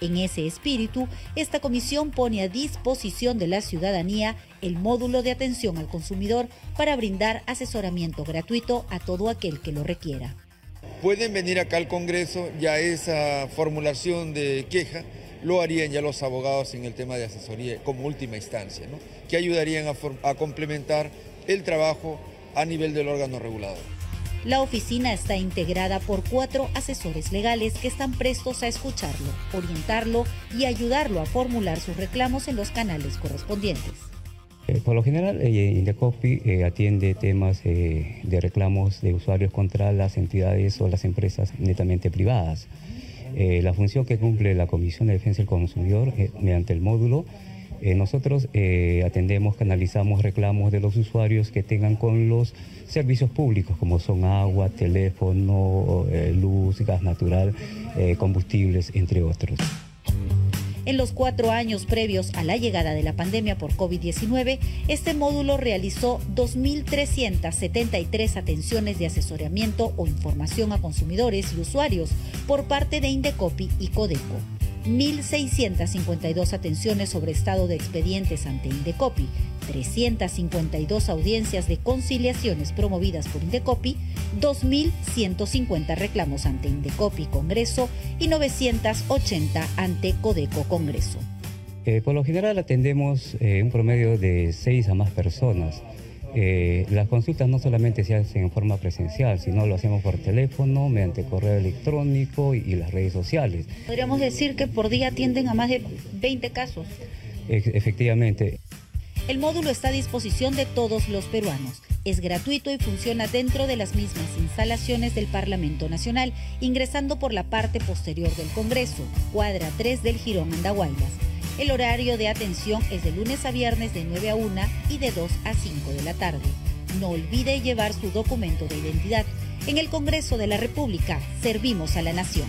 En ese espíritu, esta comisión pone a disposición de la ciudadanía el módulo de atención al consumidor para brindar asesoramiento gratuito a todo aquel que lo requiera. Pueden venir acá al Congreso, ya esa formulación de queja lo harían ya los abogados en el tema de asesoría como última instancia, ¿no? que ayudarían a, a complementar el trabajo a nivel del órgano regulador. La oficina está integrada por cuatro asesores legales que están prestos a escucharlo, orientarlo y ayudarlo a formular sus reclamos en los canales correspondientes. Eh, por lo general, eh, Indecopi eh, atiende temas eh, de reclamos de usuarios contra las entidades o las empresas netamente privadas. La función que cumple la Comisión de Defensa del Consumidor mediante el módulo, eh, nosotros eh, atendemos, canalizamos reclamos de los usuarios que tengan con los servicios públicos como son agua, teléfono, eh, luz, gas natural, combustibles, entre otros. En los cuatro años previos a la llegada de la pandemia por COVID-19, este módulo realizó 2.373 atenciones de asesoramiento o información a consumidores y usuarios por parte de Indecopi y Codeco. 1.652 atenciones sobre estado de expedientes ante Indecopi, 352 audiencias de conciliaciones promovidas por Indecopi, 2.150 reclamos ante Indecopi Congreso y 980 ante Codeco Congreso. Eh, por lo general atendemos eh, un promedio de seis a más personas. Eh, las consultas no solamente se hacen en forma presencial, sino lo hacemos por teléfono, mediante correo electrónico y, y las redes sociales. Podríamos decir que por día atienden a más de 20 casos. Efectivamente, El módulo está a disposición de todos los peruanos. Es gratuito y funciona dentro de las mismas instalaciones del Parlamento Nacional, ingresando por la parte posterior del Congreso, cuadra 3 del Girón Andahuaylas. El horario de atención es de lunes a viernes de 9 a 1 y de 2 a 5 de la tarde. No olvide llevar su documento de identidad. En el Congreso de la República servimos a la nación.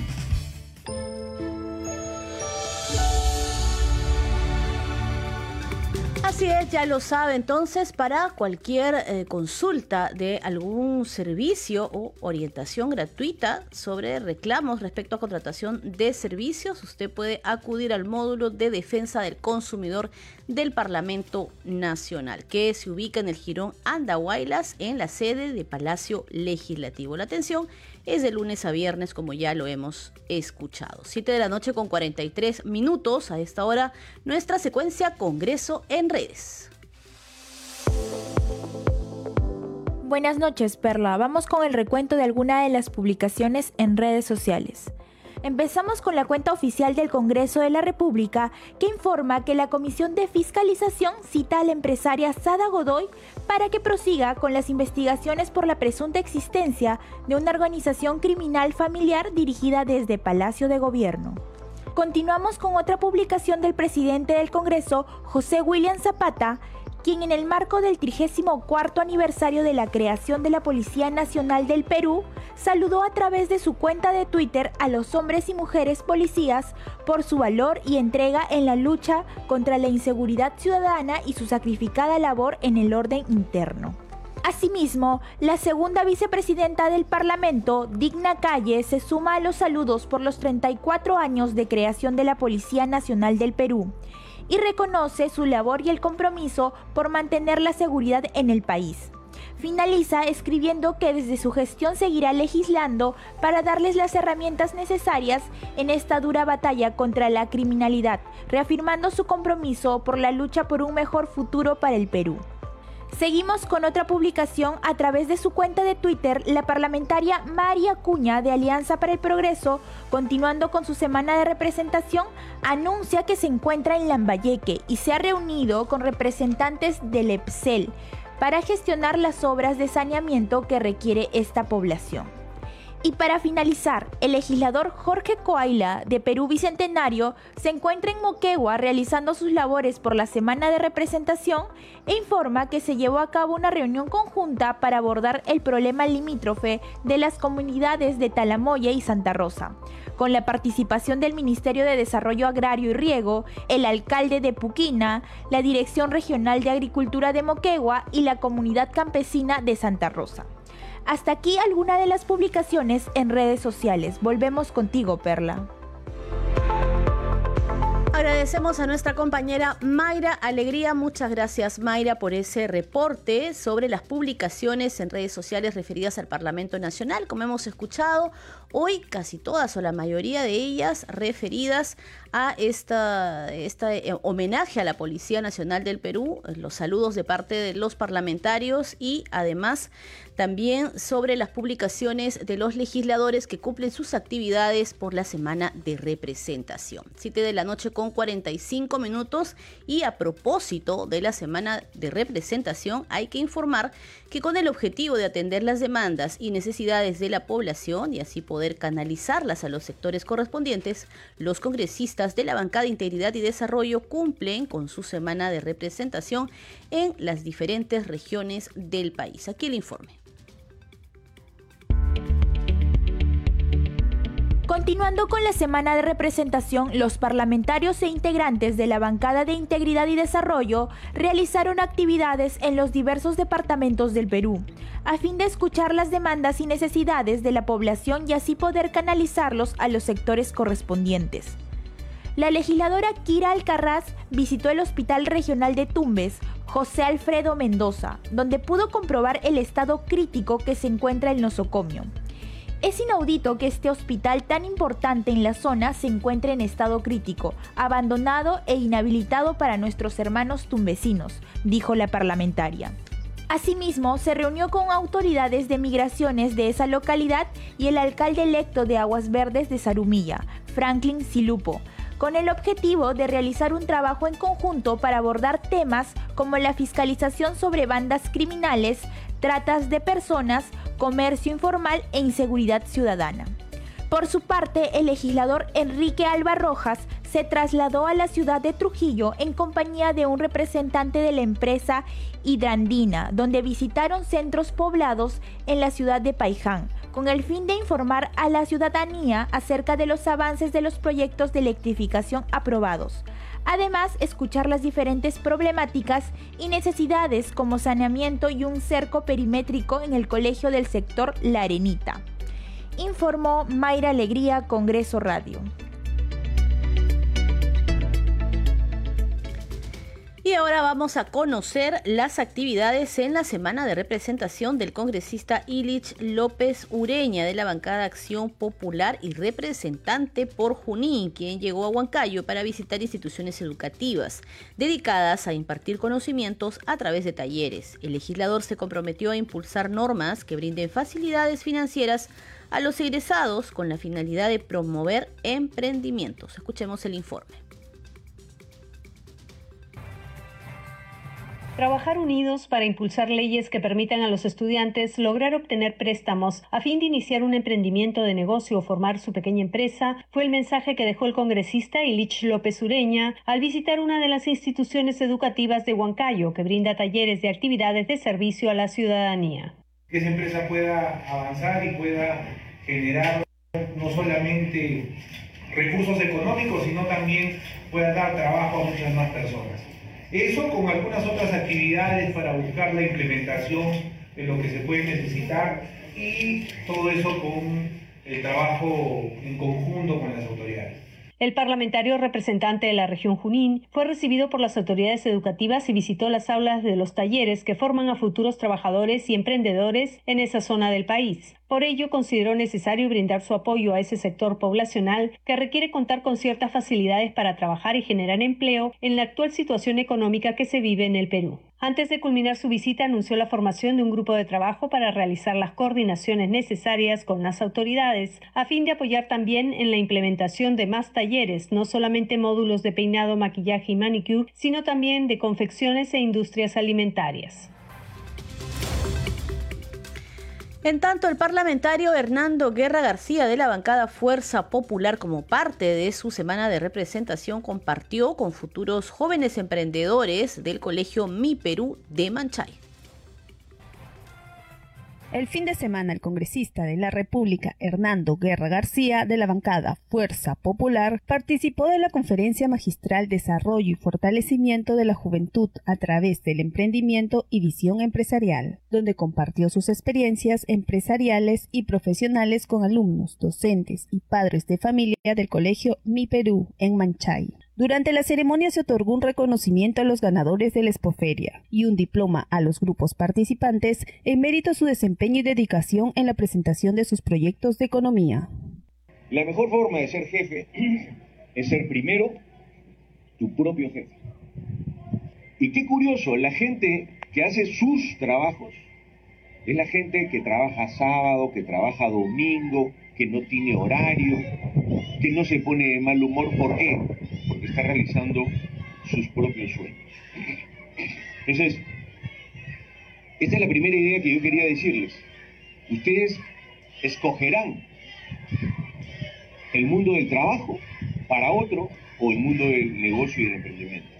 Así es, ya lo sabe. Entonces, para cualquier eh, consulta de algún servicio o orientación gratuita sobre reclamos respecto a contratación de servicios, usted puede acudir al módulo de defensa del consumidor del Parlamento Nacional, que se ubica en el Girón Andahuaylas, en la sede de Palacio Legislativo. La atención es de lunes a viernes, como ya lo hemos escuchado. 7 de la noche con 43 minutos. A esta hora, nuestra secuencia Congreso en redes. Buenas noches, Perla. Vamos con el recuento de alguna de las publicaciones en redes sociales. Empezamos con la cuenta oficial del Congreso de la República que informa que la Comisión de Fiscalización cita a la empresaria Sada Godoy para que prosiga con las investigaciones por la presunta existencia de una organización criminal familiar dirigida desde Palacio de Gobierno. Continuamos con otra publicación del presidente del Congreso, José William Zapata, quien en el marco del 34 aniversario de la creación de la Policía Nacional del Perú, saludó a través de su cuenta de Twitter a los hombres y mujeres policías por su valor y entrega en la lucha contra la inseguridad ciudadana y su sacrificada labor en el orden interno. Asimismo, la segunda vicepresidenta del Parlamento, Digna Calle, se suma a los saludos por los 34 años de creación de la Policía Nacional del Perú y reconoce su labor y el compromiso por mantener la seguridad en el país. Finaliza escribiendo que desde su gestión seguirá legislando para darles las herramientas necesarias en esta dura batalla contra la criminalidad, reafirmando su compromiso por la lucha por un mejor futuro para el Perú. Seguimos con otra publicación a través de su cuenta de Twitter, la parlamentaria María Cuña de Alianza para el Progreso, continuando con su semana de representación, anuncia que se encuentra en Lambayeque y se ha reunido con representantes del EPSEL para gestionar las obras de saneamiento que requiere esta población. Y para finalizar, el legislador Jorge Coaila, de Perú Bicentenario, se encuentra en Moquegua realizando sus labores por la semana de representación e informa que se llevó a cabo una reunión conjunta para abordar el problema limítrofe de las comunidades de Talamoya y Santa Rosa, con la participación del Ministerio de Desarrollo Agrario y Riego, el alcalde de Puquina, la Dirección Regional de Agricultura de Moquegua y la comunidad campesina de Santa Rosa. Hasta aquí alguna de las publicaciones en redes sociales. Volvemos contigo, Perla. Agradecemos a nuestra compañera Mayra Alegría. Muchas gracias Mayra por ese reporte sobre las publicaciones en redes sociales referidas al Parlamento Nacional. Como hemos escuchado, hoy casi todas o la mayoría de ellas referidas a esta, eh, homenaje a la Policía Nacional del Perú, los saludos de parte de los parlamentarios y además también sobre las publicaciones de los legisladores que cumplen sus actividades por la semana de representación. 7 de la noche con 45 minutos y a propósito de la semana de representación hay que informar que con el objetivo de atender las demandas y necesidades de la población y así poder canalizarlas a los sectores correspondientes, los congresistas de la bancada Integridad y Desarrollo cumplen con su semana de representación en las diferentes regiones del país. Aquí el informe. Continuando con la semana de representación, los parlamentarios e integrantes de la bancada de Integridad y Desarrollo realizaron actividades en los diversos departamentos del Perú, a fin de escuchar las demandas y necesidades de la población y así poder canalizarlos a los sectores correspondientes. La legisladora Kira Alcarraz visitó el Hospital Regional de Tumbes, José Alfredo Mendoza, donde pudo comprobar el estado crítico que se encuentra el nosocomio. Es inaudito que este hospital tan importante en la zona se encuentre en estado crítico, abandonado e inhabilitado para nuestros hermanos tumbesinos, dijo la parlamentaria. Asimismo, se reunió con autoridades de migraciones de esa localidad y el alcalde electo de Aguas Verdes de Zarumilla, Franklin Silupo, con el objetivo de realizar un trabajo en conjunto para abordar temas como la fiscalización sobre bandas criminales, tratas de personas, comercio informal e inseguridad ciudadana. Por su parte, el legislador Enrique Alba Rojas se trasladó a la ciudad de Trujillo en compañía de un representante de la empresa Hidrandina, donde visitaron centros poblados en la ciudad de Paiján, con el fin de informar a la ciudadanía acerca de los avances de los proyectos de electrificación aprobados. Además, escuchar las diferentes problemáticas y necesidades como saneamiento y un cerco perimétrico en el colegio del sector La Arenita. Informó Mayra Alegría, Congreso Radio. Y ahora vamos a conocer las actividades en la semana de representación del congresista Ilich López Ureña de la bancada Acción Popular y representante por Junín, quien llegó a Huancayo para visitar instituciones educativas dedicadas a impartir conocimientos a través de talleres. El legislador se comprometió a impulsar normas que brinden facilidades financieras a los egresados con la finalidad de promover emprendimientos. Escuchemos el informe. Trabajar unidos para impulsar leyes que permitan a los estudiantes lograr obtener préstamos a fin de iniciar un emprendimiento de negocio o formar su pequeña empresa fue el mensaje que dejó el congresista Ilich López Ureña al visitar una de las instituciones educativas de Huancayo que brinda talleres de actividades de servicio a la ciudadanía. Que esa empresa pueda avanzar y pueda generar no solamente recursos económicos, sino también pueda dar trabajo a muchas más personas. Eso con algunas otras actividades para buscar la implementación de lo que se puede necesitar y todo eso con el trabajo en conjunto con las autoridades. El parlamentario representante de la región Junín fue recibido por las autoridades educativas y visitó las aulas de los talleres que forman a futuros trabajadores y emprendedores en esa zona del país. Por ello, consideró necesario brindar su apoyo a ese sector poblacional que requiere contar con ciertas facilidades para trabajar y generar empleo en la actual situación económica que se vive en el Perú. Antes de culminar su visita, anunció la formación de un grupo de trabajo para realizar las coordinaciones necesarias con las autoridades, a fin de apoyar también en la implementación de más talleres, no solamente módulos de peinado, maquillaje y manicure, sino también de confecciones e industrias alimentarias. En tanto, el parlamentario Hernando Guerra García de la bancada Fuerza Popular, como parte de su semana de representación, compartió con futuros jóvenes emprendedores del colegio Mi Perú de Manchay. El fin de semana, el congresista de la República, Hernando Guerra García, de la bancada Fuerza Popular, participó de la conferencia magistral Desarrollo y Fortalecimiento de la Juventud a través del emprendimiento y visión empresarial, donde compartió sus experiencias empresariales y profesionales con alumnos, docentes y padres de familia del colegio Mi Perú en Manchay. Durante la ceremonia se otorgó un reconocimiento a los ganadores de la Expoferia y un diploma a los grupos participantes en mérito a su desempeño y dedicación en la presentación de sus proyectos de economía. La mejor forma de ser jefe es ser primero tu propio jefe. Y qué curioso, la gente que hace sus trabajos es la gente que trabaja sábado, que trabaja domingo, que no tiene horario, que no se pone de mal humor. ¿Por qué? Porque está realizando sus propios sueños. Entonces, esta es la primera idea que yo quería decirles. Ustedes escogerán el mundo del trabajo para otro o el mundo del negocio y del emprendimiento.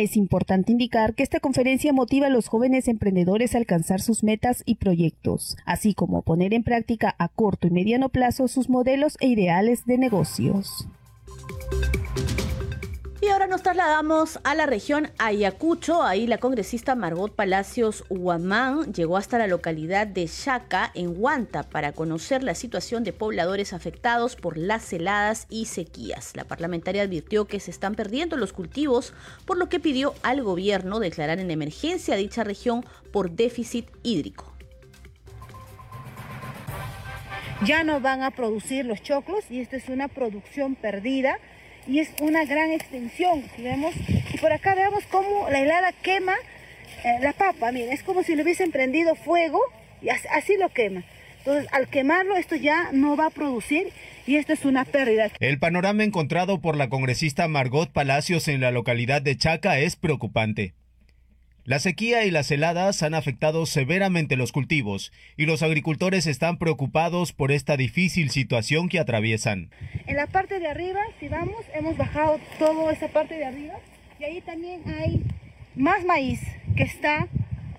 Es importante indicar que esta conferencia motiva a los jóvenes emprendedores a alcanzar sus metas y proyectos, así como poner en práctica a corto y mediano plazo sus modelos e ideales de negocios. Ahora nos trasladamos a la región Ayacucho. Ahí la congresista Margot Palacios Huamán llegó hasta la localidad de Chaca, en Huanta, para conocer la situación de pobladores afectados por las heladas y sequías. La parlamentaria advirtió que se están perdiendo los cultivos, por lo que pidió al gobierno declarar en emergencia dicha región por déficit hídrico. ya no van a producir los choclos y esta es una producción perdida y es una gran extensión. Si vemos, y por acá veamos cómo la helada quema eh, la papa, miren, es como si le hubiesen prendido fuego y así, así lo quema. Entonces, al quemarlo, esto ya no va a producir y esto es una pérdida. El panorama encontrado por la congresista Margot Palacios en la localidad de Chaca es preocupante. La sequía y las heladas han afectado severamente los cultivos y los agricultores están preocupados por esta difícil situación que atraviesan. En la parte de arriba, si vamos, hemos bajado toda esa parte de arriba y ahí también hay más maíz que está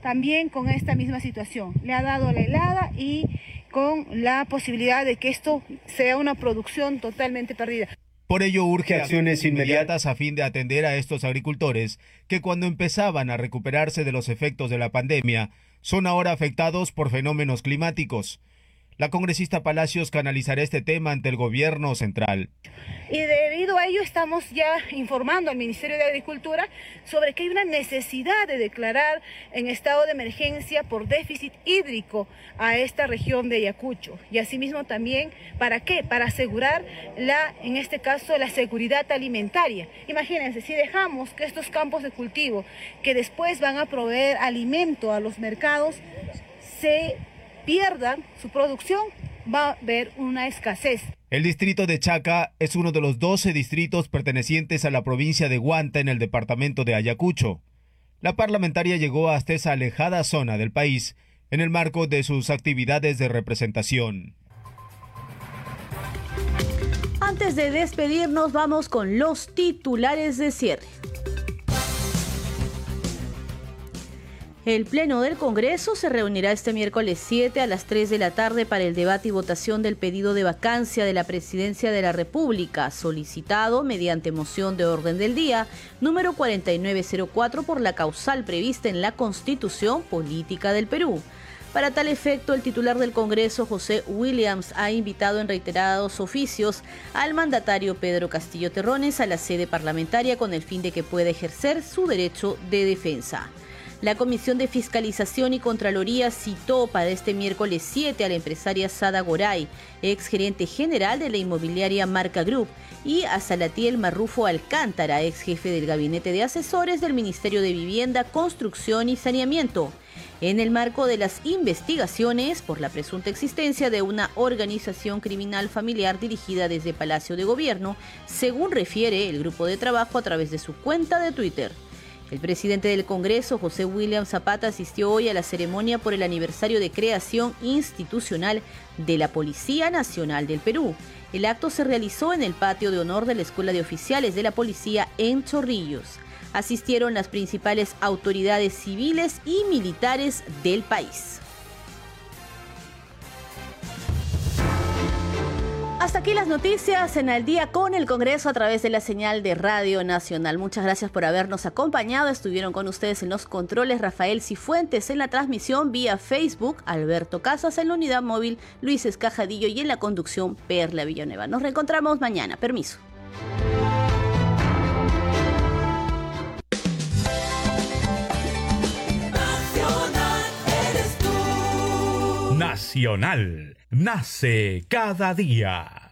también con esta misma situación. Le ha dado la helada y con la posibilidad de que esto sea una producción totalmente perdida. Por ello urge acciones inmediatas a fin de atender a estos agricultores que cuando empezaban a recuperarse de los efectos de la pandemia son ahora afectados por fenómenos climáticos. La congresista Palacios canalizará este tema ante el gobierno central. Y debido a ello estamos ya informando al Ministerio de Agricultura sobre que hay una necesidad de declarar en estado de emergencia por déficit hídrico a esta región de Ayacucho. Y asimismo también, ¿para qué? Para asegurar la, en este caso, la seguridad alimentaria. Imagínense, si dejamos que estos campos de cultivo, que después van a proveer alimento a los mercados, se pierdan su producción, va a haber una escasez. El distrito de Chaca es uno de los 12 distritos pertenecientes a la provincia de Huanta en el departamento de Ayacucho. La parlamentaria llegó hasta esa alejada zona del país en el marco de sus actividades de representación. Antes de despedirnos, vamos con los titulares de cierre. El Pleno del Congreso se reunirá este miércoles 7 a las 3 de la tarde para el debate y votación del pedido de vacancia de la Presidencia de la República, solicitado mediante moción de orden del día número 4904 por la causal prevista en la Constitución Política del Perú. Para tal efecto, el titular del Congreso, José Williams, ha invitado en reiterados oficios al mandatario Pedro Castillo Terrones a la sede parlamentaria con el fin de que pueda ejercer su derecho de defensa. La Comisión de Fiscalización y Contraloría citó para este miércoles 7 a la empresaria Sada Goray, ex gerente general de la inmobiliaria Marca Group, y a Salatiel Marrufo Alcántara, ex jefe del gabinete de asesores del Ministerio de Vivienda, Construcción y Saneamiento en el marco de las investigaciones por la presunta existencia de una organización criminal familiar dirigida desde Palacio de Gobierno, según refiere el grupo de trabajo a través de su cuenta de Twitter. El presidente del Congreso, José William Zapata, asistió hoy a la ceremonia por el aniversario de creación institucional de la Policía Nacional del Perú. El acto se realizó en el patio de honor de la Escuela de Oficiales de la Policía en Chorrillos. Asistieron las principales autoridades civiles y militares del país. Hasta aquí las noticias en el día con el Congreso a través de la señal de Radio Nacional. Muchas gracias por habernos acompañado. Estuvieron con ustedes en los controles Rafael Cifuentes en la transmisión vía Facebook, Alberto Casas en la unidad móvil, Luis Escajadillo y en la conducción Perla Villanueva. Nos reencontramos mañana. Permiso. Nacional. Nace cada día.